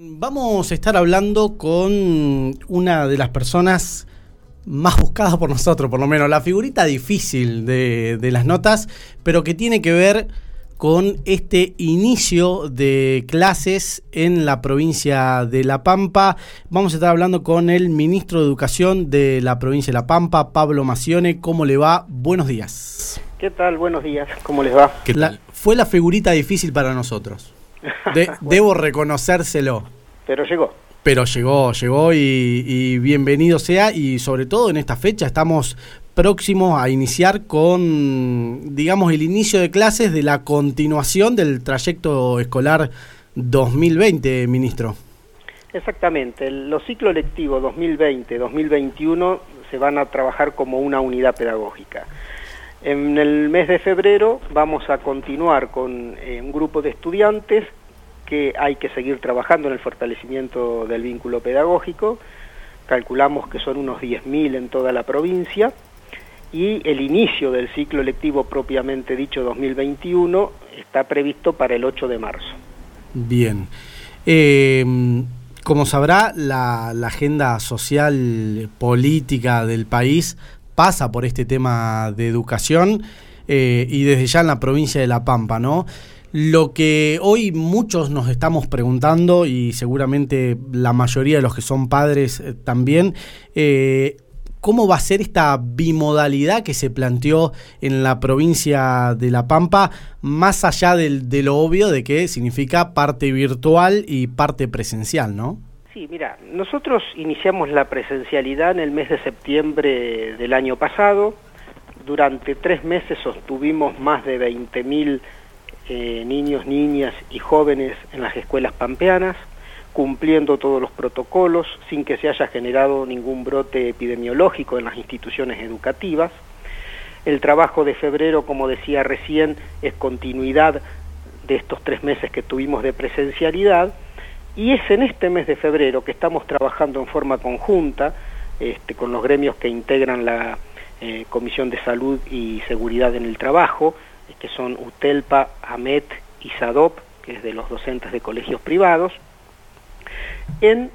Vamos a estar hablando con una de las personas más buscadas por nosotros, por lo menos, la figurita difícil de, de, las notas, pero que tiene que ver con este inicio de clases en la provincia de La Pampa. Vamos a estar hablando con el ministro de Educación de la provincia de La Pampa, Pablo Macione. ¿Cómo le va? Buenos días. ¿Qué tal? Buenos días. ¿Cómo les va? La, fue la figurita difícil para nosotros. De, bueno. Debo reconocérselo. Pero llegó. Pero llegó, llegó y, y, bienvenido sea. Y sobre todo en esta fecha estamos próximos a iniciar con, digamos, el inicio de clases de la continuación del trayecto escolar 2020, ministro. Exactamente. Los ciclos lectivos 2020-2021 se van a trabajar como una unidad pedagógica. En el mes de febrero vamos a continuar con eh, un grupo de estudiantes que hay que seguir trabajando en el fortalecimiento del vínculo pedagógico. Calculamos que son unos 10.000 en toda la provincia. Y el inicio del ciclo lectivo propiamente dicho 2021 está previsto para el 8 de marzo. Bien. Eh, como sabrá, la, la agenda social política del país pasa por este tema de educación eh, y desde ya en la provincia de La Pampa, ¿no? Lo que hoy muchos nos estamos preguntando y seguramente la mayoría de los que son padres eh, también, eh, ¿cómo va a ser esta bimodalidad que se planteó en la provincia de La Pampa, más allá del, de lo obvio de que significa parte virtual y parte presencial, ¿no? Sí, mira, nosotros iniciamos la presencialidad en el mes de septiembre del año pasado. Durante tres meses sostuvimos más de 20.000 eh, niños, niñas y jóvenes en las escuelas pampeanas, cumpliendo todos los protocolos sin que se haya generado ningún brote epidemiológico en las instituciones educativas. El trabajo de febrero, como decía recién, es continuidad de estos tres meses que tuvimos de presencialidad y es en este mes de febrero que estamos trabajando en forma conjunta este, con los gremios que integran la eh, Comisión de Salud y Seguridad en el Trabajo, que son UTELPA, AMET y SADOP, que es de los docentes de colegios privados, en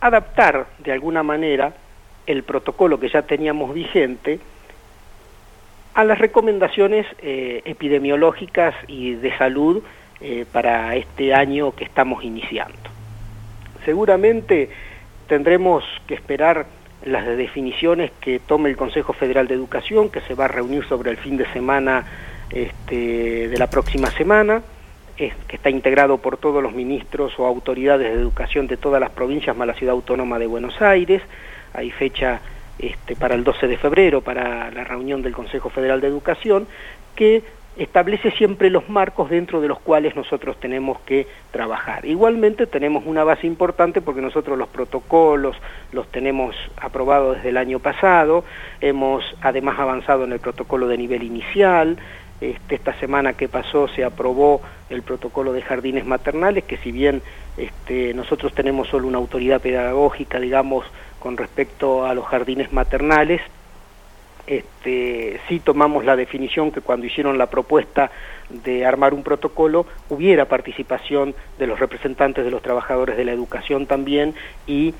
adaptar de alguna manera el protocolo que ya teníamos vigente a las recomendaciones eh, epidemiológicas y de salud eh, para este año que estamos iniciando. Seguramente tendremos que esperar las definiciones que tome el Consejo Federal de Educación, que se va a reunir sobre el fin de semana este, de la próxima semana, es, que está integrado por todos los ministros o autoridades de educación de todas las provincias, más la ciudad autónoma de Buenos Aires. Hay fecha este, para el 12 de febrero, para la reunión del Consejo Federal de Educación, que establece siempre los marcos dentro de los cuales nosotros tenemos que trabajar. Igualmente tenemos una base importante porque nosotros los protocolos los tenemos aprobados desde el año pasado, hemos además avanzado en el protocolo de nivel inicial, este, esta semana que pasó se aprobó el protocolo de jardines maternales, que si bien este, nosotros tenemos solo una autoridad pedagógica, digamos, con respecto a los jardines maternales, este, sí tomamos la definición que cuando hicieron la propuesta de armar un protocolo hubiera participación de los representantes de los trabajadores de la educación también y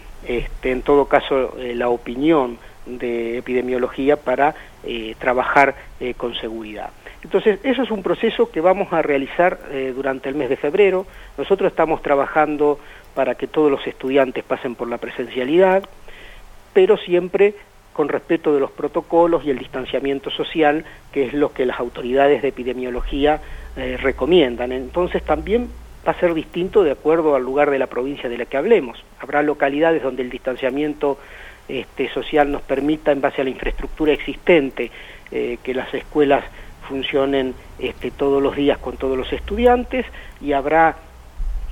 en todo caso eh, la opinión de epidemiología para eh, trabajar eh, con seguridad. Entonces, eso es un proceso que vamos a realizar eh, durante el mes de febrero. Nosotros estamos trabajando para que todos los estudiantes pasen por la presencialidad, pero siempre con respeto de los protocolos y el distanciamiento social, que es lo que las autoridades de epidemiología eh, recomiendan. Entonces también va a ser distinto de acuerdo al lugar de la provincia de la que hablemos. Habrá localidades donde el distanciamiento este, social nos permita, en base a la infraestructura existente, eh, que las escuelas funcionen este, todos los días con todos los estudiantes y habrá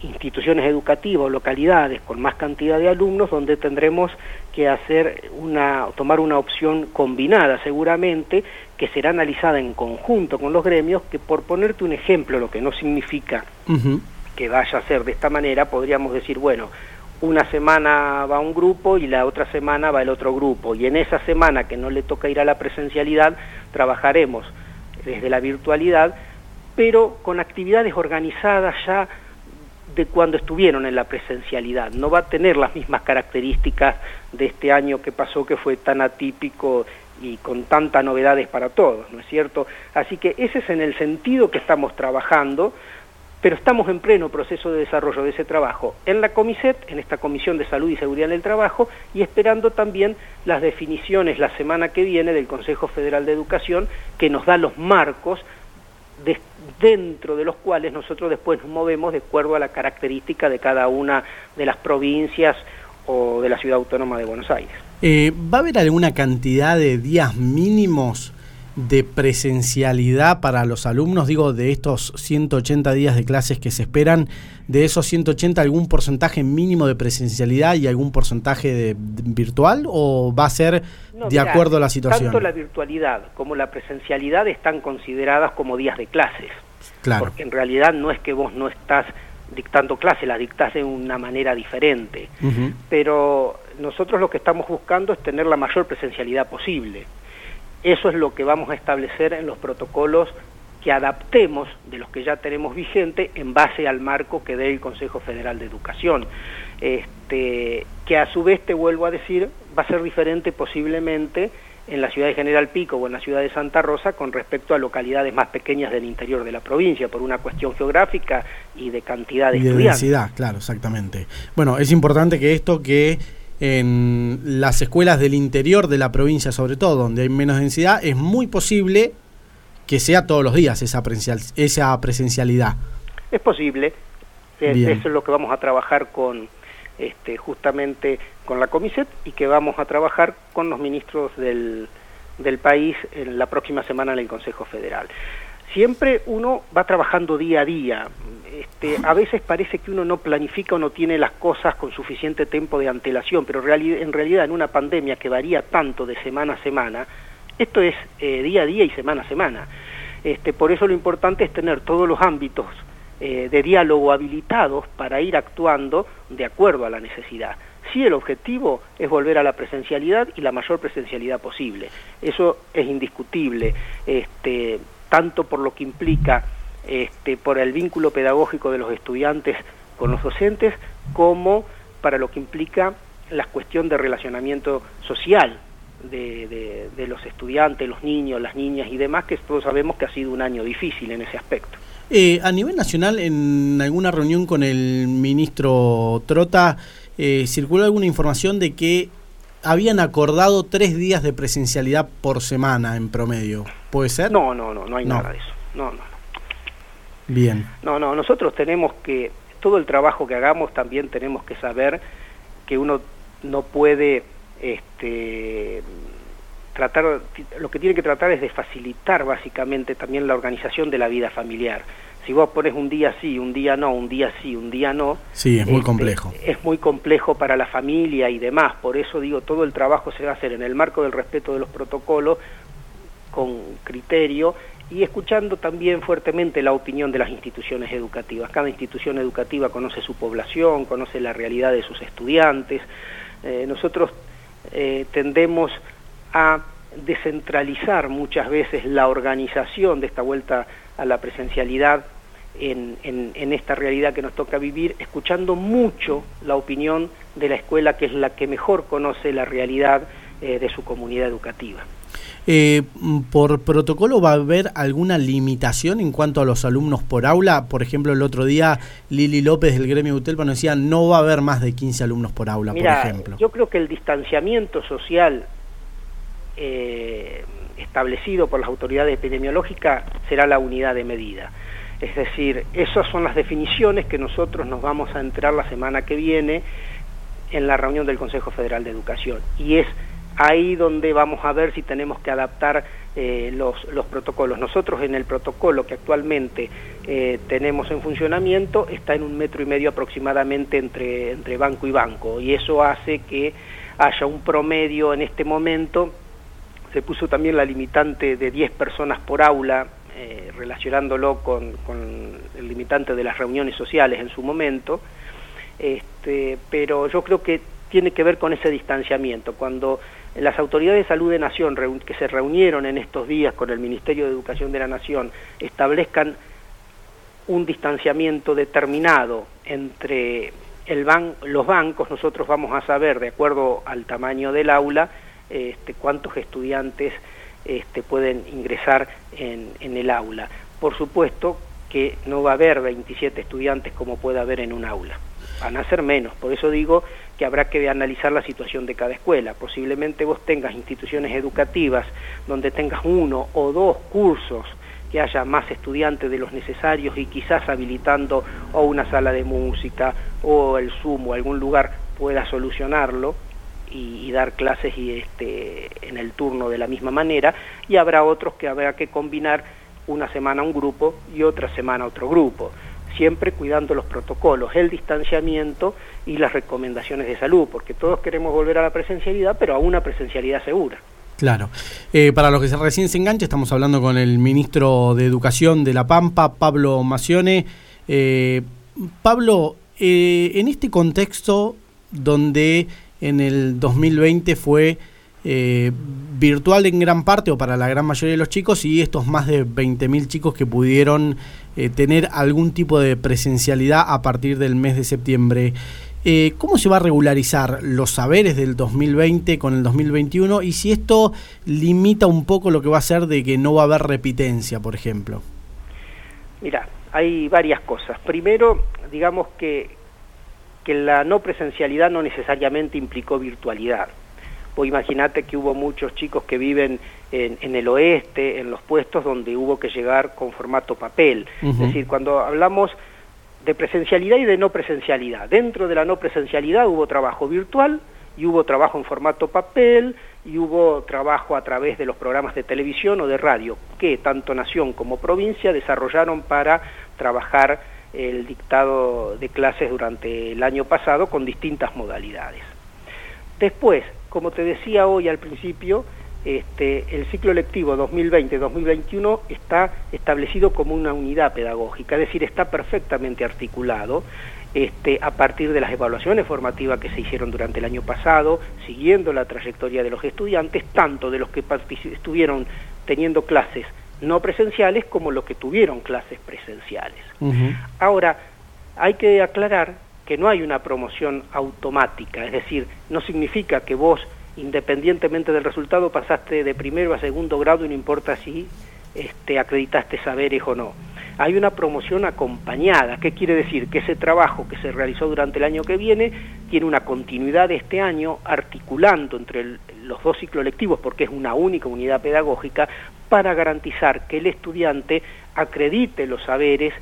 instituciones educativas o localidades con más cantidad de alumnos donde tendremos que hacer una tomar una opción combinada seguramente que será analizada en conjunto con los gremios que por ponerte un ejemplo lo que no significa uh -huh. que vaya a ser de esta manera podríamos decir bueno una semana va un grupo y la otra semana va el otro grupo y en esa semana que no le toca ir a la presencialidad trabajaremos desde la virtualidad pero con actividades organizadas ya de cuando estuvieron en la presencialidad. No va a tener las mismas características de este año que pasó, que fue tan atípico y con tantas novedades para todos, ¿no es cierto? Así que ese es en el sentido que estamos trabajando, pero estamos en pleno proceso de desarrollo de ese trabajo en la Comiset, en esta Comisión de Salud y Seguridad en el Trabajo, y esperando también las definiciones la semana que viene del Consejo Federal de Educación, que nos da los marcos dentro de los cuales nosotros después nos movemos de acuerdo a la característica de cada una de las provincias o de la Ciudad Autónoma de Buenos Aires. Eh, ¿Va a haber alguna cantidad de días mínimos de presencialidad para los alumnos? Digo, de estos 180 días de clases que se esperan, de esos 180, ¿algún porcentaje mínimo de presencialidad y algún porcentaje de, virtual? ¿O va a ser de acuerdo a la situación? Tanto la virtualidad como la presencialidad están consideradas como días de clases. Claro. Porque en realidad no es que vos no estás dictando clases, las dictás de una manera diferente. Pero nosotros lo que estamos buscando es tener la mayor presencialidad posible. Eso es lo que vamos a establecer en los protocolos que adaptemos de los que ya tenemos vigente en base al marco que dé el Consejo Federal de Educación. Este, que a su vez, te vuelvo a decir, va a ser diferente posiblemente en la ciudad de General Pico o en la ciudad de Santa Rosa con respecto a localidades más pequeñas del interior de la provincia, por una cuestión geográfica y de cantidad de y de densidad, claro, exactamente. Bueno, es importante que esto que en las escuelas del interior de la provincia, sobre todo, donde hay menos densidad, es muy posible que sea todos los días esa, esa presencialidad. Es posible, eso es lo que vamos a trabajar con este, justamente con la Comiset y que vamos a trabajar con los ministros del, del país en la próxima semana en el Consejo Federal siempre uno va trabajando día a día. Este, a veces parece que uno no planifica o no tiene las cosas con suficiente tiempo de antelación, pero en realidad en una pandemia que varía tanto de semana a semana, esto es eh, día a día y semana a semana. Este, por eso lo importante es tener todos los ámbitos eh, de diálogo habilitados para ir actuando de acuerdo a la necesidad. Sí, el objetivo es volver a la presencialidad y la mayor presencialidad posible. Eso es indiscutible. Este, tanto por lo que implica este, por el vínculo pedagógico de los estudiantes con los docentes, como para lo que implica la cuestión de relacionamiento social de, los estudiantes, los niños, las niñas y demás, que todos sabemos que ha sido un año difícil en ese aspecto. Eh, a nivel nacional, en alguna reunión con el ministro Trota, eh, circuló alguna información de que habían acordado tres días de presencialidad por semana en promedio. ¿Puede ser? No, no, no, no hay nada de eso. No, no. Bien. No, no, nosotros tenemos que, todo el trabajo que hagamos también tenemos que saber que uno no puede este, tratar, lo que tiene que tratar es de facilitar básicamente también la organización de la vida familiar si vos pones un día sí, un día no, un día sí, un día no. Sí, es muy este, complejo. Es muy complejo para la familia y demás. Por eso digo, todo el trabajo se va a hacer en el marco del respeto de los protocolos, con criterio y escuchando también fuertemente la opinión de las instituciones educativas. Cada institución educativa conoce su población, conoce la realidad de sus estudiantes. Eh, nosotros eh, tendemos a descentralizar muchas veces la organización de esta vuelta a la presencialidad en, en, esta realidad que nos toca vivir, escuchando mucho la opinión de la escuela, que es la que mejor conoce la realidad eh, de su comunidad educativa. Eh, ¿Por protocolo va a haber alguna limitación en cuanto a los alumnos por aula? Por ejemplo, el otro día Lili López del gremio Utelpa nos decía no va a haber más de 15 alumnos por aula, por ejemplo. Yo creo que el distanciamiento social eh, establecido por las autoridades epidemiológicas será la unidad de medida. Es decir, esas son las definiciones que nosotros nos vamos a entrar la semana que viene en la reunión del Consejo Federal de Educación. Y es ahí donde vamos a ver si tenemos que adaptar eh, los, protocolos. Nosotros en el protocolo que actualmente eh, tenemos en funcionamiento está en un metro y medio aproximadamente entre, entre banco y banco y eso hace que haya un promedio en este momento se puso también la limitante de 10 personas por aula, eh, relacionándolo con, el limitante de las reuniones sociales en su momento, este, pero yo creo que tiene que ver con ese distanciamiento. Cuando las autoridades de salud de Nación, que se reunieron en estos días con el Ministerio de Educación de la Nación, establezcan un distanciamiento determinado entre el ban los bancos, nosotros vamos a saber, de acuerdo al tamaño del aula, este, cuántos estudiantes este, pueden ingresar en, en el aula. Por supuesto que no va a haber 27 estudiantes como puede haber en un aula, van a ser menos, por eso digo que habrá que analizar la situación de cada escuela. Posiblemente vos tengas instituciones educativas donde tengas uno o dos cursos que haya más estudiantes de los necesarios y quizás habilitando o una sala de música o el Zoom o algún lugar pueda solucionarlo y, dar clases y este, en el turno de la misma manera y habrá otros que habrá que combinar una semana un grupo y otra semana otro grupo siempre cuidando los protocolos, el distanciamiento y las recomendaciones de salud, porque todos queremos volver a la presencialidad, pero a una presencialidad segura. Claro. Eh, para los que recién se engancha, estamos hablando con el ministro de Educación de La Pampa, Pablo Macione. Eh, Pablo, eh, en este contexto donde en el 2020 fue virtual en gran parte o para la gran mayoría de los chicos y estos más de 20.000 chicos que pudieron tener algún tipo de presencialidad a partir del mes de septiembre. Eh, ¿Cómo se va a regularizar los saberes del 2020 con el 2021 y si esto limita un poco lo que va a ser de que no va a haber repitencia, por ejemplo? Mira, hay varias cosas. Primero, digamos que, que la no presencialidad no necesariamente implicó virtualidad. Vos imaginate que hubo muchos chicos que viven en, en, el oeste, en los puestos donde hubo que llegar con formato papel. Es decir, cuando hablamos de presencialidad y de no presencialidad. Dentro de la no presencialidad hubo trabajo virtual y hubo trabajo en formato papel y hubo trabajo a través de los programas de televisión o de radio que tanto nación como provincia desarrollaron para trabajar el dictado de clases durante el año pasado con distintas modalidades. Después, como te decía hoy al principio, este, el ciclo lectivo 2020-2021 está establecido como una unidad pedagógica, es decir, está perfectamente articulado este, a partir de las evaluaciones formativas que se hicieron durante el año pasado, siguiendo la trayectoria de los estudiantes, tanto de los que estuvieron teniendo clases no presenciales como los que tuvieron clases presenciales. Ahora, hay que aclarar que no hay una promoción automática, es decir, no significa que vos independientemente del resultado, pasaste de primero a segundo grado y no importa si este, acreditaste saberes o no. Hay una promoción acompañada. ¿Qué quiere decir? Que ese trabajo que se realizó durante el año que viene tiene una continuidad este año articulando entre los dos ciclos lectivos, porque es una única unidad pedagógica, para garantizar que el estudiante acredite los saberes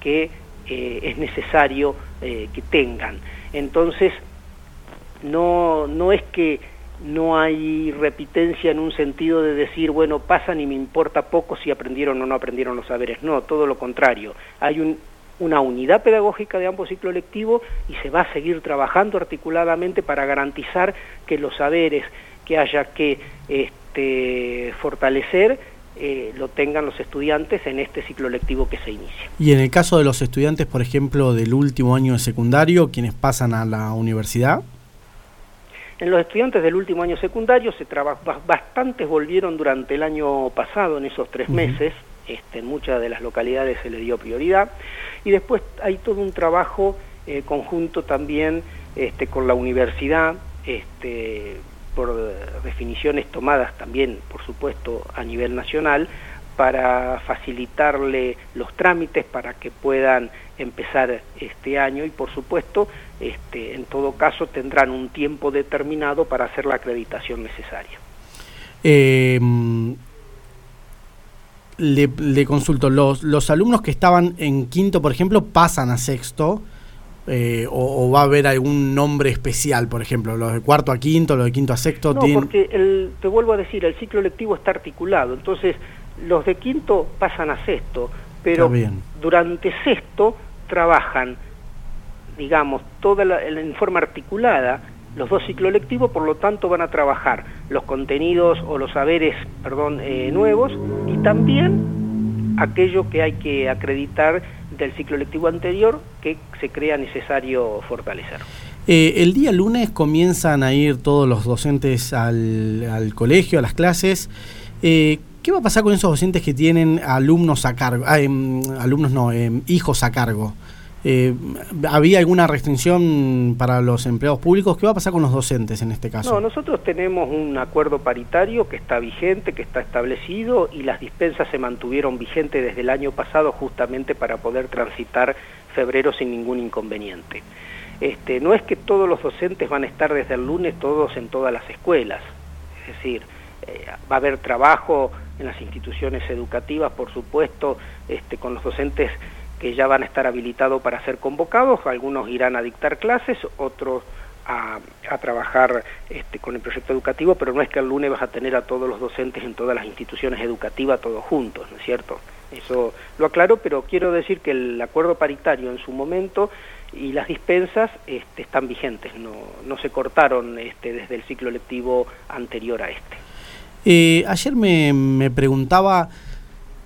que eh, es necesario eh, que tengan. Entonces, no, no es que no hay repitencia en un sentido de decir, bueno, pasan y me importa poco si aprendieron o no aprendieron los saberes. No, todo lo contrario. Hay una unidad pedagógica de ambos ciclos lectivos y se va a seguir trabajando articuladamente para garantizar que los saberes que haya que este, fortalecer eh, lo tengan los estudiantes en este ciclo lectivo que se inicia. Y en el caso de los estudiantes, por ejemplo, del último año de secundario, quienes pasan a la universidad. En los estudiantes del último año secundario, se bastantes volvieron durante el año pasado, en esos tres meses, este, en muchas de las localidades se le dio prioridad, y después hay todo un trabajo eh, conjunto también este, con la universidad, este, por definiciones tomadas también, por supuesto, a nivel nacional, para facilitarle los trámites para que puedan empezar este año y por supuesto este, en todo caso tendrán un tiempo determinado para hacer la acreditación necesaria. Eh, le, consulto, los, los alumnos que estaban en quinto, por ejemplo, pasan a sexto. Eh, o, va a haber algún nombre especial, por ejemplo, los de cuarto a quinto, los de quinto a sexto? No, porque el, te vuelvo a decir, el ciclo lectivo está articulado, entonces los de quinto pasan a sexto, pero durante sexto trabajan, digamos, toda la, en forma articulada los dos ciclos lectivos, por lo tanto van a trabajar los contenidos o los saberes, perdón, eh, nuevos y también aquello que hay que acreditar del ciclo lectivo anterior que se crea necesario fortalecer. Eh, el día lunes comienzan a ir todos los docentes al, al colegio, a las clases. Eh, ¿qué va a pasar con esos docentes que tienen alumnos a cargo, ah, alumnos no, em, hijos a cargo? Eh, ¿Había alguna restricción para los empleados públicos? ¿Qué va a pasar con los docentes en este caso? No, nosotros tenemos un acuerdo paritario que está vigente, que está establecido y las dispensas se mantuvieron vigentes desde el año pasado justamente para poder transitar febrero sin ningún inconveniente. Este, no es que todos los docentes van a estar desde el lunes todos en todas las escuelas, es decir, eh, va a haber trabajo en las instituciones educativas, por supuesto, este, con los docentes que ya van a estar habilitados para ser convocados, algunos irán a dictar clases, otros a, trabajar este, con el proyecto educativo, pero no es que el lunes vas a tener a todos los docentes en todas las instituciones educativas todos juntos, ¿no es cierto? Eso lo aclaro, pero quiero decir que el acuerdo paritario en su momento y las dispensas este, están vigentes, no, se cortaron desde el ciclo lectivo anterior a este. Eh, ayer me, me preguntaba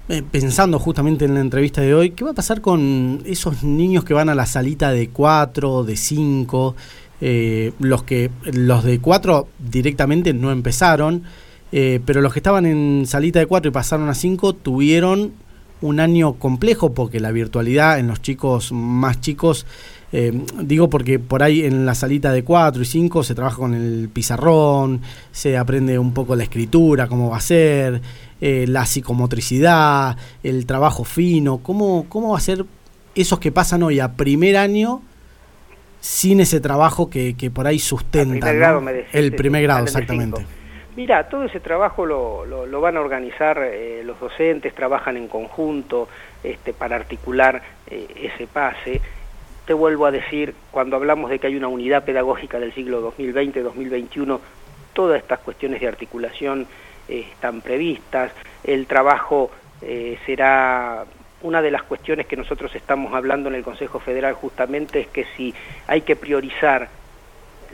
eh, pensando justamente en la entrevista de hoy, ¿qué va a pasar con esos niños que van a la salita de 4, de 5? Eh, los, que, los de 4 directamente no empezaron, eh, pero los que estaban en salita de 4 y pasaron a 5 tuvieron un año complejo porque la virtualidad en los chicos más chicos, digo porque por ahí en la salita de 4 y 5 se trabaja con el pizarrón, se aprende un poco la escritura, cómo va a ser, eh, la psicomotricidad, el trabajo fino, ¿cómo, ¿cómo va a ser esos que pasan hoy a primer año sin ese trabajo que, por ahí sustenta? el primer grado, exactamente. Mira, todo ese trabajo lo, lo, van a organizar eh, los docentes, trabajan en conjunto este, para articular eh, ese pase. Te vuelvo a decir, cuando hablamos de que hay una unidad pedagógica del siglo 2020-2021, todas estas cuestiones de articulación están previstas, el trabajo eh, será una de las cuestiones que nosotros estamos hablando en el Consejo Federal justamente es que si hay que priorizar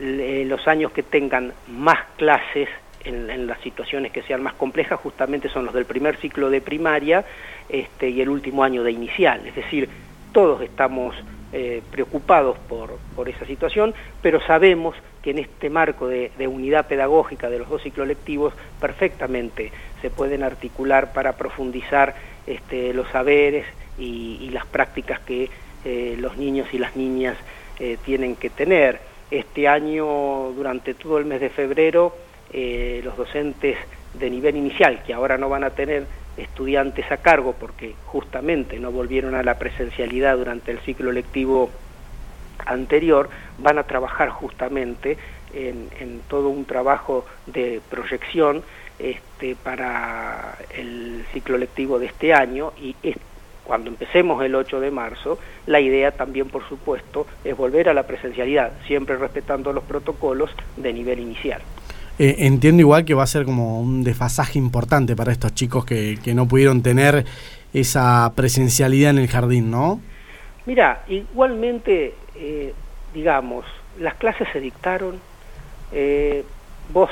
los años que tengan más clases en, las situaciones que sean más complejas, justamente son los del primer ciclo de primaria este, y el último año de inicial. Es decir, todos estamos eh, preocupados por, por, esa situación, pero sabemos que en este marco de, unidad pedagógica de los dos ciclos lectivos perfectamente se pueden articular para profundizar este, los saberes y, las prácticas que eh, los niños y las niñas eh, tienen que tener. Este año, durante todo el mes de febrero, los docentes de nivel inicial, que ahora no van a tener estudiantes a cargo porque justamente no volvieron a la presencialidad durante el ciclo lectivo anterior, van a trabajar justamente en, todo un trabajo de proyección este, para el ciclo lectivo de este año y cuando empecemos el 8 de marzo, la idea también, por supuesto, es volver a la presencialidad, siempre respetando los protocolos de nivel inicial. Eh, entiendo igual que va a ser como un desfasaje importante para estos chicos que, que no pudieron tener esa presencialidad en el jardín, ¿no? Mira, igualmente, eh, digamos, las clases se dictaron, eh, vos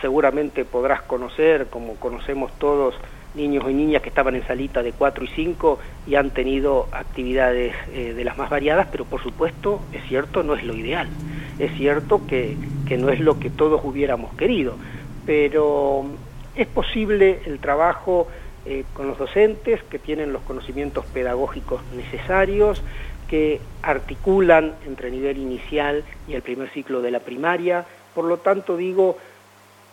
seguramente podrás conocer, como conocemos todos, niños y niñas que estaban en salita de 4 y 5 y han tenido actividades de las más variadas, pero por supuesto, es cierto, no es lo ideal. Es cierto que, no es lo que todos hubiéramos querido, pero es posible el trabajo eh, con los docentes que tienen los conocimientos pedagógicos necesarios, que articulan entre nivel inicial y el primer ciclo de la primaria. Por lo tanto, digo,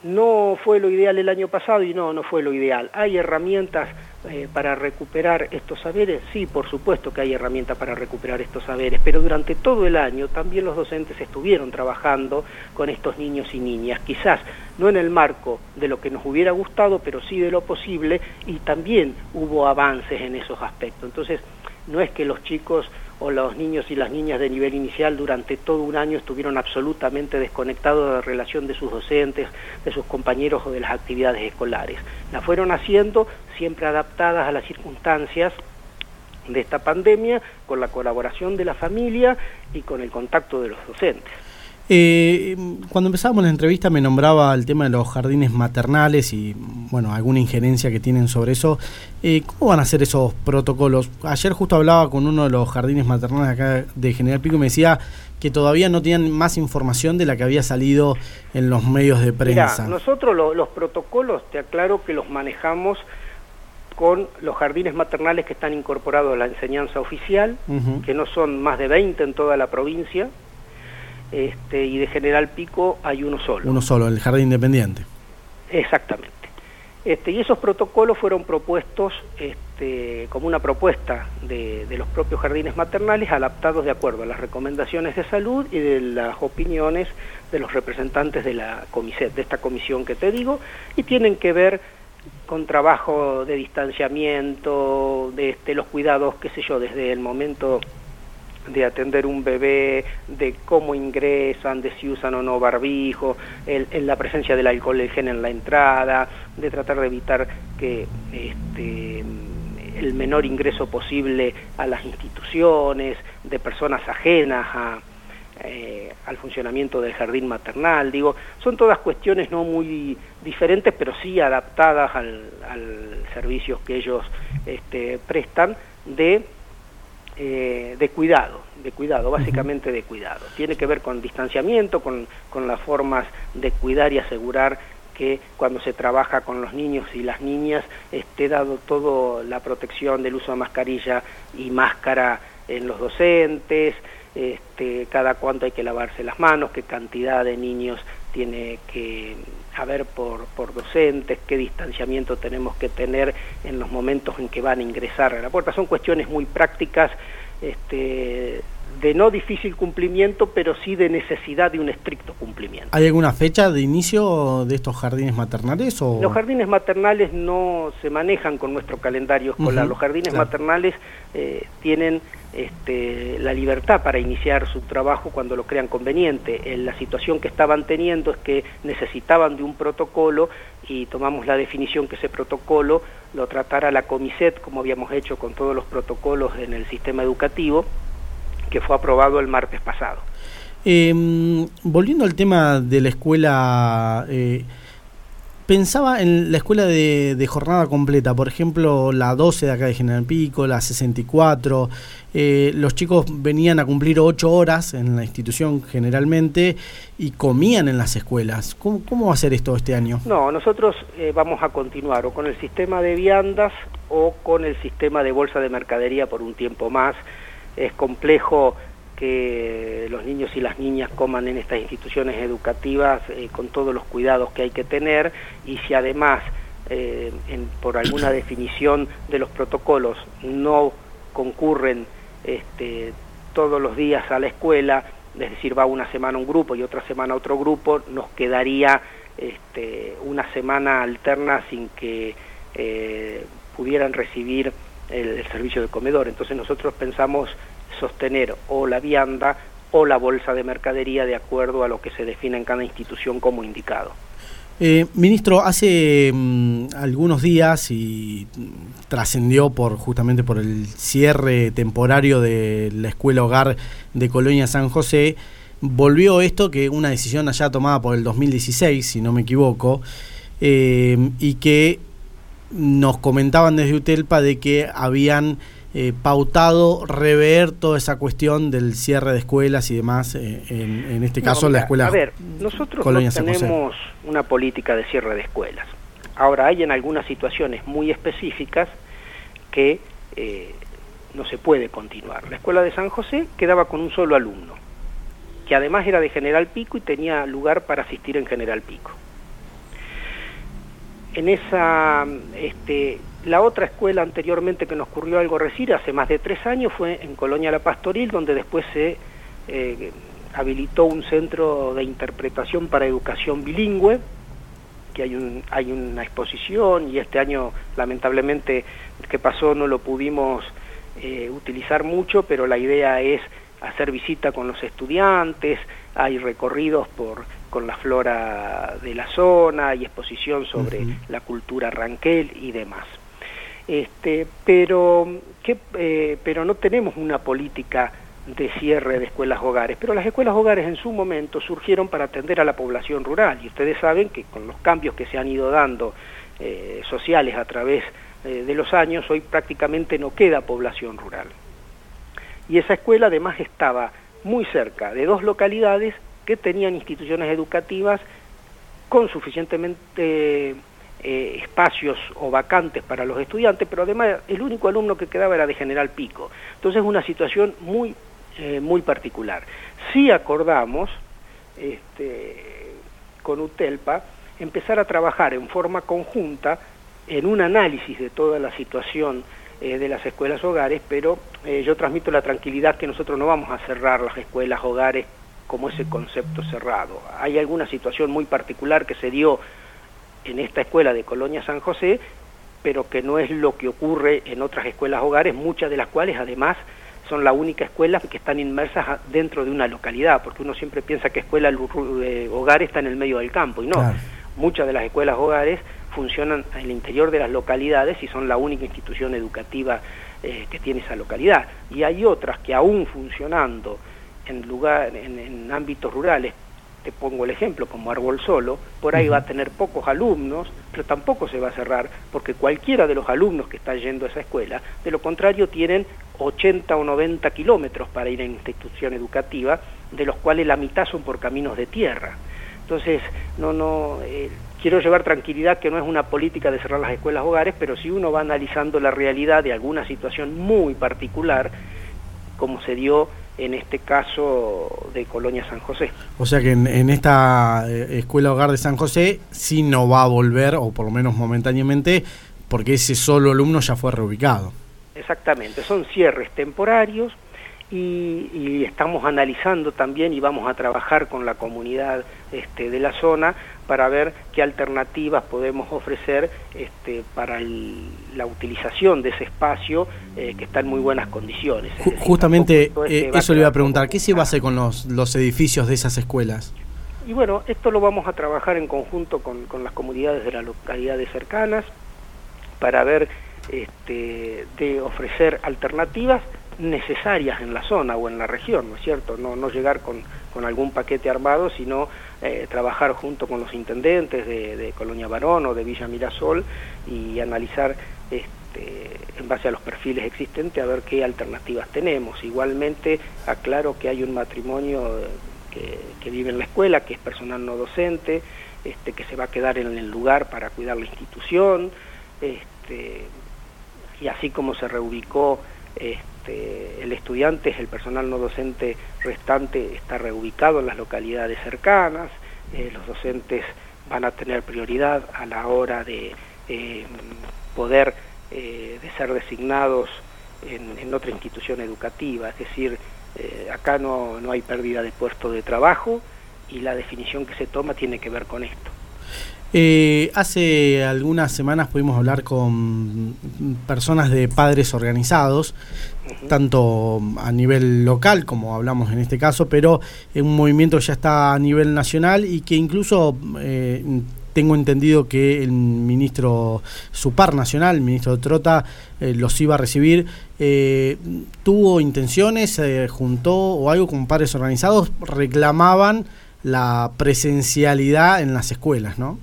no fue lo ideal el año pasado y no, no fue lo ideal. Hay herramientas eh, para recuperar estos saberes? Sí, por supuesto que hay herramientas para recuperar estos saberes, pero durante todo el año también los docentes estuvieron trabajando con estos niños y niñas, quizás no en el marco de lo que nos hubiera gustado, pero sí de lo posible, y también hubo avances en esos aspectos. Entonces, no es que los chicos o los niños y las niñas de nivel inicial durante todo un año estuvieron absolutamente desconectados de la relación de sus docentes, de sus compañeros o de las actividades escolares. La fueron haciendo siempre adaptadas a las circunstancias de esta pandemia, con la colaboración de la familia y con el contacto de los docentes. Eh, cuando empezábamos la entrevista me nombraba el tema de los jardines maternales y bueno, alguna injerencia que tienen sobre eso. Eh, ¿Cómo van a ser esos protocolos? Ayer justo hablaba con uno de los jardines maternales acá de General Pico y me decía que todavía no tenían más información de la que había salido en los medios de prensa. nosotros los protocolos, te aclaro que los manejamos con los jardines maternales que están incorporados a la enseñanza oficial, que no son más de 20 en toda la provincia, este, y de General Pico hay uno solo. Uno solo, el jardín independiente. Exactamente. Este, y esos protocolos fueron propuestos este, como una propuesta de, los propios jardines maternales adaptados de acuerdo a las recomendaciones de salud y de las opiniones de los representantes de la de esta comisión que te digo, y tienen que ver con trabajo de distanciamiento, de este, los cuidados, qué sé yo, desde el momento de atender un bebé, de cómo ingresan, de si usan o no barbijo, en la presencia del alcohol el gen en la entrada, de tratar de evitar que este, el menor ingreso posible a las instituciones, de personas ajenas eh, al funcionamiento del jardín maternal. Digo, son todas cuestiones no muy diferentes, pero sí adaptadas al, al servicios que ellos este, prestan de eh, de cuidado, de cuidado, básicamente de cuidado. Tiene que ver con distanciamiento, con, con las formas de cuidar y asegurar que cuando se trabaja con los niños y las niñas esté dado todo la protección del uso de mascarilla y máscara en los docentes, este, cada cuánto hay que lavarse las manos, qué cantidad de niños tiene que haber por, por docentes, qué distanciamiento tenemos que tener en los momentos en que van a ingresar a la puerta. Son cuestiones muy prácticas este, de no difícil cumplimiento, pero sí de necesidad de un estricto cumplimiento. ¿Hay alguna fecha de inicio de estos jardines maternales? O... Los jardines maternales no se manejan con nuestro calendario escolar. Los jardines maternales eh, tienen este, la libertad para iniciar su trabajo cuando lo crean conveniente. En la situación que estaban teniendo es que necesitaban de un protocolo y tomamos la definición que ese protocolo lo tratara la Comiset, como habíamos hecho con todos los protocolos en el sistema educativo, que fue aprobado el martes pasado. Em, volviendo al tema de la escuela... Eh, pensaba en la escuela de, jornada completa, por ejemplo, la 12 de acá de General Pico, la 64. Eh, los chicos venían a cumplir 8 horas en la institución generalmente y comían en las escuelas. ¿Cómo, va a ser esto este año? No, nosotros eh, vamos a continuar o con el sistema de viandas o con el sistema de bolsa de mercadería por un tiempo más. Es complejo que los niños y las niñas coman en estas instituciones educativas eh, con todos los cuidados que hay que tener y si además eh, por alguna definición de los protocolos no concurren este, todos los días a la escuela, es decir, va una semana un grupo y otra semana otro grupo, nos quedaría este, una semana alterna sin que eh, pudieran recibir el servicio de comedor. Entonces nosotros pensamos sostener o la vianda o la bolsa de mercadería de acuerdo a lo que se define en cada institución como indicado. Eh, ministro, hace mm, algunos días y trascendió por justamente por el cierre temporario de la escuela hogar de Colonia San José, volvió esto que una decisión allá tomada por el 2016, si no me equivoco, eh, y que nos comentaban desde Utelpa de que habían eh, pautado rever toda esa cuestión del cierre de escuelas y demás, eh, en, este caso la escuela. A ver, nosotros no tenemos una política de cierre de escuelas. Ahora hay en algunas situaciones muy específicas que eh, no se puede continuar. La escuela de San José quedaba con un solo alumno, que además era de General Pico y tenía lugar para asistir en General Pico. En esa este, la otra escuela anteriormente que nos ocurrió algo recibir hace más de tres años, fue en Colonia La Pastoril, donde después se eh, habilitó un centro de interpretación para educación bilingüe, que hay, un, hay una exposición y este año lamentablemente que pasó no lo pudimos eh, utilizar mucho, pero la idea es hacer visita con los estudiantes, hay recorridos por con la flora de la zona y exposición sobre la cultura ranquel y demás este, pero, que, eh, pero no tenemos una política de cierre de escuelas hogares, pero las escuelas hogares en su momento surgieron para atender a la población rural y ustedes saben que con los cambios que se han ido dando eh, sociales a través eh, de los años, hoy prácticamente no queda población rural. Y esa escuela además estaba muy cerca de dos localidades que tenían instituciones educativas con suficientemente eh, espacios o vacantes para los estudiantes, pero además el único alumno que quedaba era de General Pico. Entonces es una situación muy, eh, muy particular. Si acordamos este, con UTELPA empezar a trabajar en forma conjunta en un análisis de toda la situación eh, de las escuelas hogares, pero yo transmito la tranquilidad que nosotros no vamos a cerrar las escuelas hogares como ese concepto cerrado. Hay alguna situación muy particular que se dio en esta escuela de Colonia San José, pero que no es lo que ocurre en otras escuelas hogares, muchas de las cuales además son la única escuela que están inmersas dentro de una localidad, porque uno siempre piensa que escuela eh, hogar está en el medio del campo, y no, muchas de las escuelas hogares funcionan en el interior de las localidades y son la única institución educativa eh, que tiene esa localidad. Y hay otras que aún funcionando en, lugar, en ámbitos rurales te pongo el ejemplo, como Árbol Solo, por ahí va a tener pocos alumnos, pero tampoco se va a cerrar, porque cualquiera de los alumnos que está yendo a esa escuela, de lo contrario tienen 80 o 90 kilómetros para ir a institución educativa, de los cuales la mitad son por caminos de tierra. Entonces, no, no, eh, quiero llevar tranquilidad que no es una política de cerrar las escuelas hogares, pero si uno va analizando la realidad de alguna situación muy particular, como se dio en este caso de Colonia San José. O sea que en, esta eh, escuela hogar de San José sí no va a volver, o por lo menos momentáneamente, porque ese solo alumno ya fue reubicado. Exactamente, son cierres temporarios y, estamos analizando también y vamos a trabajar con la comunidad este, de la zona para ver qué alternativas podemos ofrecer este, para la utilización de ese espacio eh, que está en muy buenas condiciones. Justamente eh, eso le iba a preguntar, ¿qué se va a hacer con los, los edificios de esas escuelas? Y bueno, esto lo vamos a trabajar en conjunto con, con las comunidades de las localidades cercanas para ver este, de ofrecer alternativas necesarias en la zona o en la región, ¿no es cierto? No, llegar con, algún paquete armado, sino eh, trabajar junto con los intendentes de, Colonia Barón o de Villa Mirasol y analizar este, en base a los perfiles existentes a ver qué alternativas tenemos. Igualmente aclaro que hay un matrimonio que, que vive en la escuela, que es personal no docente, este, que se va a quedar en el lugar para cuidar la institución, este, y así como se reubicó este, el estudiante, el personal no docente restante está reubicado en las localidades cercanas, eh, los docentes van a tener prioridad a la hora de eh, poder eh, de ser designados en, otra institución educativa, es decir, acá no, no hay pérdida de puesto de trabajo y la definición que se toma tiene que ver con esto. Eh, hace algunas semanas pudimos hablar con personas de padres organizados, tanto a nivel local como hablamos en este caso, pero en un movimiento ya está a nivel nacional y que incluso eh, tengo entendido que el ministro, su par nacional, el ministro Trota, eh, los iba a recibir. ¿Tuvo intenciones, se juntó o algo con padres organizados? Reclamaban la presencialidad en las escuelas, ¿no?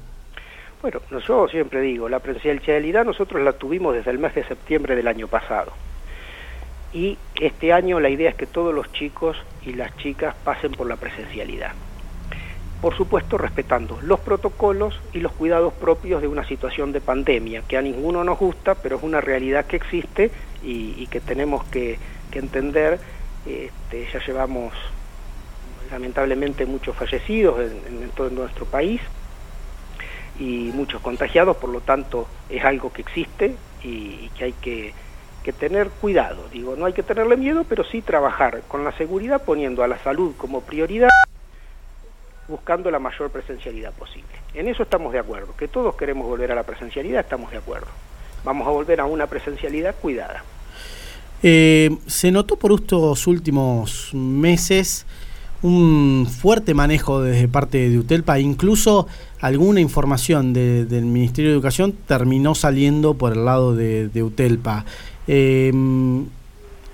Bueno, yo siempre digo, la presencialidad nosotros la tuvimos desde el mes de septiembre del año pasado. Y este año la idea es que todos los chicos y las chicas pasen por la presencialidad. Por supuesto, respetando los protocolos y los cuidados propios de una situación de pandemia, que a ninguno nos gusta, pero es una realidad que existe y, que tenemos que, entender. Este, ya llevamos lamentablemente muchos fallecidos en todo nuestro país, y muchos contagiados, por lo tanto es algo que existe y, que hay que, tener cuidado. Digo, no hay que tenerle miedo, pero sí trabajar con la seguridad poniendo a la salud como prioridad, buscando la mayor presencialidad posible. En eso estamos de acuerdo, que todos queremos volver a la presencialidad, estamos de acuerdo. Vamos a volver a una presencialidad cuidada. Eh, se notó por estos últimos meses un fuerte manejo desde parte de UTELPA, incluso alguna información del Ministerio de Educación terminó saliendo por el lado de, UTELPA. Em,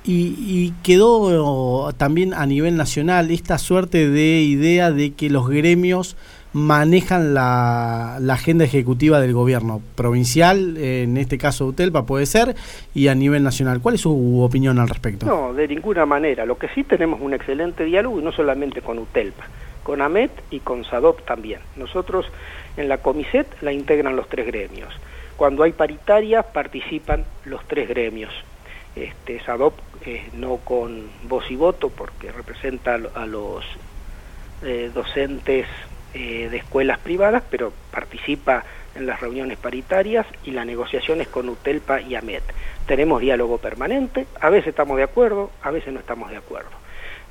Y, quedó también a nivel nacional esta suerte de idea de que los gremios manejan la, agenda ejecutiva del gobierno provincial, en este caso UTELPA puede ser, y a nivel nacional. ¿Cuál es su opinión al respecto? No, de ninguna manera. Lo que sí tenemos un excelente diálogo y no solamente con UTELPA, con AMET y con SADOP también. Nosotros en la Comiset la integran los tres gremios. Cuando hay paritaria participan los tres gremios. Este, SADOP eh, no con voz y voto porque representa a los eh, docentes eh, de escuelas privadas, pero participa en las reuniones paritarias y las negociaciones con UTELPA y AMET. Tenemos diálogo permanente, a veces estamos de acuerdo, a veces no estamos de acuerdo,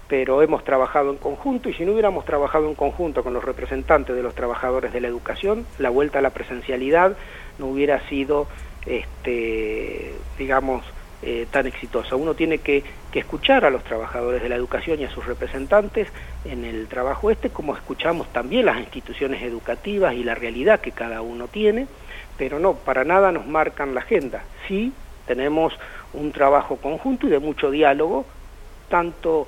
pero hemos trabajado en conjunto y si no hubiéramos trabajado en conjunto con los representantes de los trabajadores de la educación, la vuelta a la presencialidad no hubiera sido, este, digamos, eh, tan exitosa. Uno tiene que, escuchar a los trabajadores de la educación y a sus representantes en el trabajo este, como escuchamos también las instituciones educativas y la realidad que cada uno tiene, pero no, para nada nos marcan la agenda. Sí tenemos un trabajo conjunto y de mucho diálogo, tanto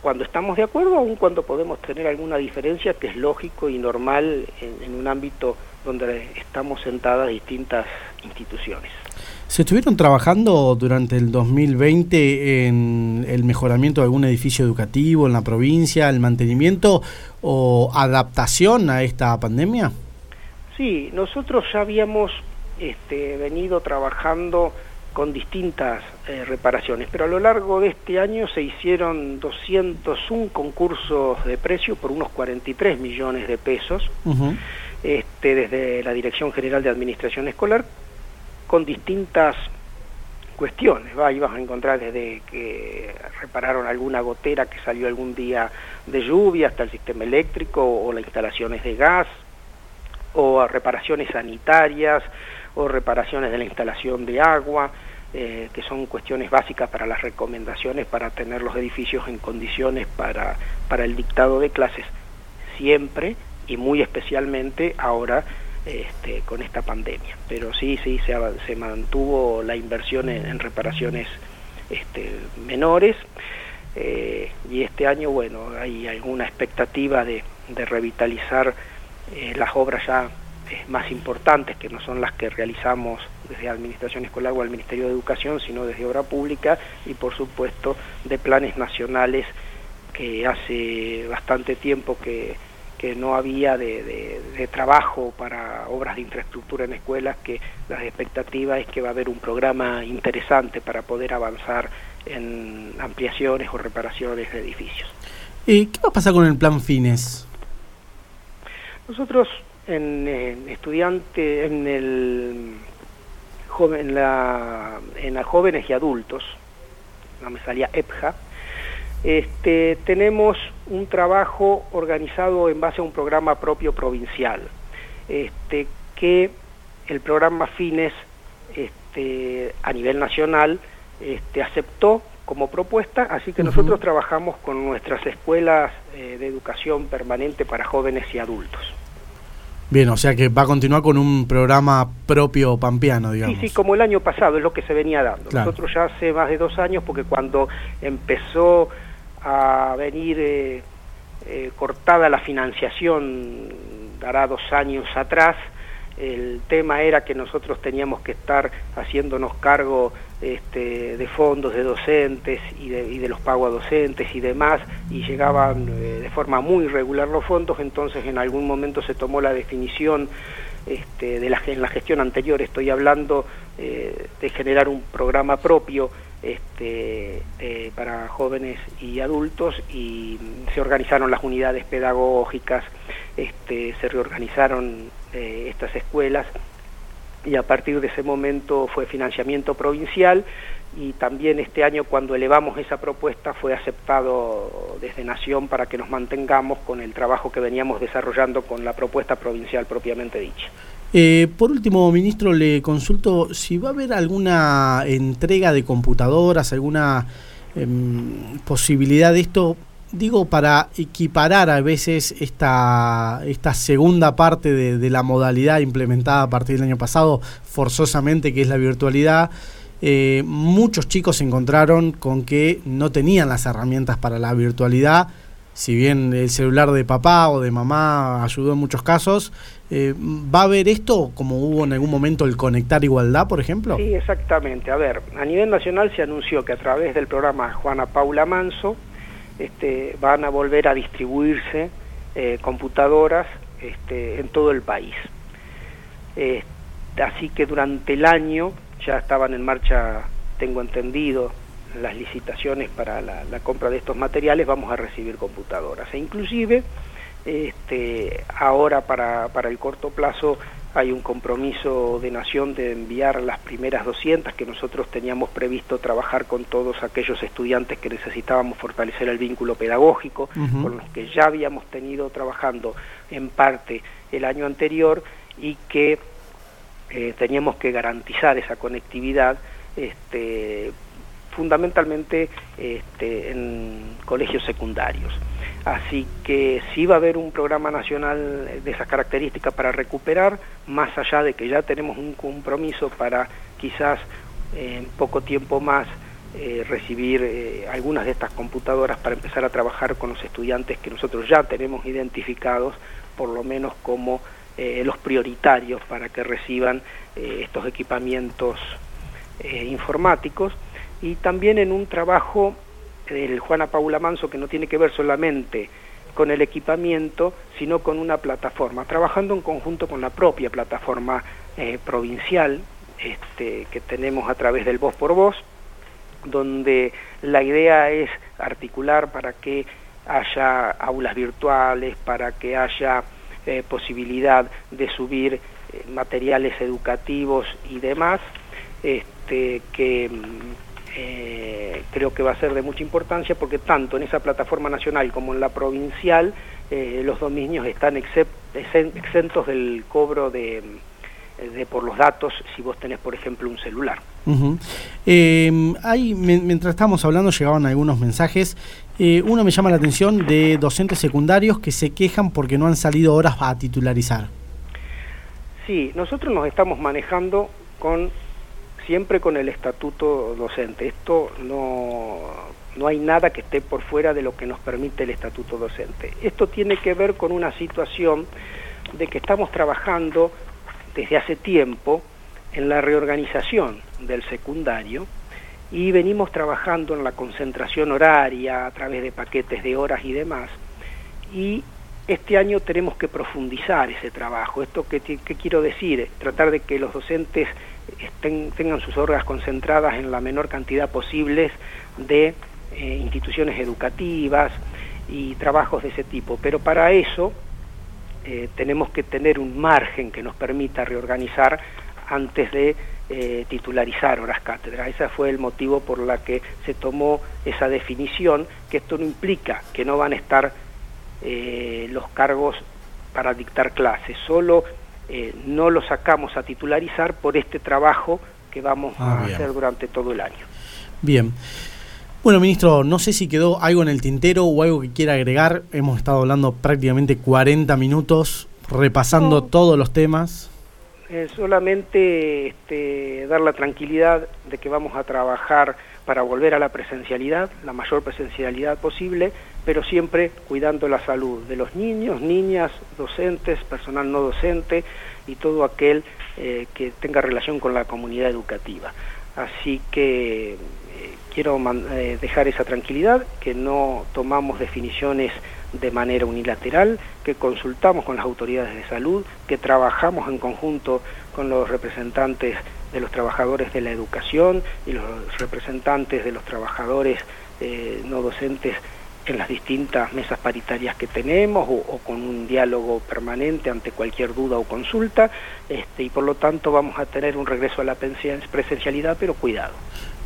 cuando estamos de acuerdo, aun cuando podemos tener alguna diferencia que es lógico y normal en un ámbito donde estamos sentadas distintas instituciones. ¿Se estuvieron trabajando durante el 2020 en el mejoramiento de algún edificio educativo en la provincia, el mantenimiento o adaptación a esta pandemia? Sí, nosotros ya habíamos este, venido trabajando con distintas eh, reparaciones, pero a lo largo de este año se hicieron 201 concursos de precio por unos 43 millones de pesos, este, desde la Dirección General de Administración Escolar, con distintas cuestiones. ¿va? Ahí vas a encontrar desde que repararon alguna gotera que salió algún día de lluvia hasta el sistema eléctrico o las instalaciones de gas o reparaciones sanitarias o reparaciones de la instalación de agua, eh, que son cuestiones básicas para las recomendaciones para tener los edificios en condiciones para, para el dictado de clases, siempre y muy especialmente ahora este, con esta pandemia. Pero sí, sí, se, mantuvo la inversión en, reparaciones este, menores eh, y este año, bueno, hay alguna expectativa de, revitalizar eh, las obras ya eh, más importantes, que no son las que realizamos desde Administración Escolar o al Ministerio de Educación, sino desde Obra Pública y, por supuesto, de planes nacionales que hace bastante tiempo que que no había de, trabajo para obras de infraestructura en escuelas, que las expectativas es que va a haber un programa interesante para poder avanzar en ampliaciones o reparaciones de edificios. ¿Y qué va a pasar con el plan Fines? Nosotros en, estudiante, en el joven, la, en la jóvenes y adultos, no me salía EPJA, este, tenemos un trabajo organizado en base a un programa propio provincial, este, que el programa Fines este, a nivel nacional este, aceptó como propuesta, así que nosotros trabajamos con nuestras escuelas eh, de educación permanente para jóvenes y adultos. Bien, o sea que va a continuar con un programa propio pampeano, digamos. Sí, sí, como el año pasado, es lo que se venía dando. Nosotros ya hace más de dos años, porque cuando empezó a venir eh, eh, cortada la financiación, dará dos años atrás, el tema era que nosotros teníamos que estar haciéndonos cargo este, de fondos de docentes y de, los pagos a docentes y demás, y llegaban eh, de forma muy irregular los fondos, entonces en algún momento se tomó la definición este, de la, en la gestión anterior, estoy hablando de generar un programa propio este, eh, para jóvenes y adultos y se organizaron las unidades pedagógicas, este, se reorganizaron eh, estas escuelas y a partir de ese momento fue financiamiento provincial y también este año cuando elevamos esa propuesta fue aceptado desde Nación para que nos mantengamos con el trabajo que veníamos desarrollando con la propuesta provincial propiamente dicha. Eh, por último, ministro, le consulto si va a haber alguna entrega de computadoras, alguna em, posibilidad de esto, digo, para equiparar a veces esta, esta segunda parte de, la modalidad implementada a partir del año pasado, forzosamente, que es la virtualidad. eh, muchos chicos se encontraron con que no tenían las herramientas para la virtualidad. Si bien el celular de papá o de mamá ayudó en muchos casos, eh, ¿va a haber esto como hubo en algún momento el Conectar Igualdad, por ejemplo? Sí, exactamente. A ver, a nivel nacional se anunció que a través del programa Juana Paula Manso este, van a volver a distribuirse eh, computadoras este, en todo el país. así que durante el año ya estaban en marcha, tengo entendido, las licitaciones para la, compra de estos materiales, vamos a recibir computadoras. E inclusive, este, ahora para, para el corto plazo hay un compromiso de Nación de enviar las primeras 200 que nosotros teníamos previsto trabajar con todos aquellos estudiantes que necesitábamos fortalecer el vínculo pedagógico, con los que ya habíamos tenido trabajando en parte el año anterior y que eh, teníamos que garantizar esa conectividad este, fundamentalmente este, en colegios secundarios. Así que sí va a haber un programa nacional de esas características para recuperar, más allá de que ya tenemos un compromiso para quizás en poco tiempo más eh, recibir eh, algunas de estas computadoras para empezar a trabajar con los estudiantes que nosotros ya tenemos identificados, por lo menos como eh, los prioritarios para que reciban estos equipamientos informáticos y también en un trabajo del Juana Paula Manso que no tiene que ver solamente con el equipamiento, sino con una plataforma, trabajando en conjunto con la propia plataforma eh, provincial este, que tenemos a través del Voz por Voz, donde la idea es articular para que haya aulas virtuales, para que haya eh, posibilidad de subir eh, materiales educativos y demás, este, que eh, creo que va a ser de mucha importancia porque tanto en esa plataforma nacional como en la provincial eh, los dominios están exentos del cobro de, por los datos si vos tenés por ejemplo un celular. Em, mientras estamos hablando llegaban algunos mensajes. Eh, uno me llama la atención de docentes secundarios que se quejan porque no han salido horas a titularizar. Sí, nosotros nos estamos manejando con siempre con el estatuto docente. Esto no, no hay nada que esté por fuera de lo que nos permite el estatuto docente. Esto tiene que ver con una situación de que estamos trabajando desde hace tiempo en la reorganización del secundario y venimos trabajando en la concentración horaria a través de paquetes de horas y demás. Y este año tenemos que profundizar ese trabajo. ¿Esto qué, quiero decir? Tratar de que los docentes tengan sus horas concentradas en la menor cantidad posible de eh, instituciones educativas y trabajos de ese tipo. Pero para eso eh, tenemos que tener un margen que nos permita reorganizar antes de eh, titularizar horas cátedras. Ese fue el motivo por la que se tomó esa definición, que esto no implica que no van a estar los cargos para dictar clases, solo eh, no lo sacamos a titularizar por este trabajo que vamos a ah, hacer durante todo el año. Bien. Bueno, ministro, no sé si quedó algo en el tintero o algo que quiera agregar. Hemos estado hablando prácticamente 40 minutos, repasando todos los temas. Eh, solamente este, dar la tranquilidad de que vamos a trabajar para volver a la presencialidad, la mayor presencialidad posible, pero siempre cuidando la salud de los niños, niñas, docentes, personal no docente y todo aquel eh, que tenga relación con la comunidad educativa. Así que eh, quiero eh, dejar esa tranquilidad, que no tomamos definiciones de manera unilateral, que consultamos con las autoridades de salud, que trabajamos en conjunto con los representantes de los trabajadores de la educación y los representantes de los trabajadores no docentes en las distintas mesas paritarias que tenemos o, con un diálogo permanente ante cualquier duda o consulta este, y por lo tanto vamos a tener un regreso a la presencialidad pero cuidado.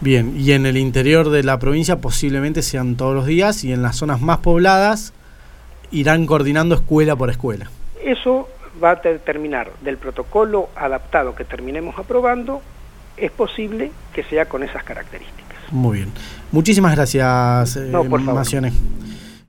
Bien, y en el interior de la provincia posiblemente sean todos los días y en las zonas más pobladas irán coordinando escuela por escuela. Eso va a determinar del protocolo adaptado que terminemos aprobando, es posible que sea con esas características. Muy bien. Muchísimas gracias, eh, no,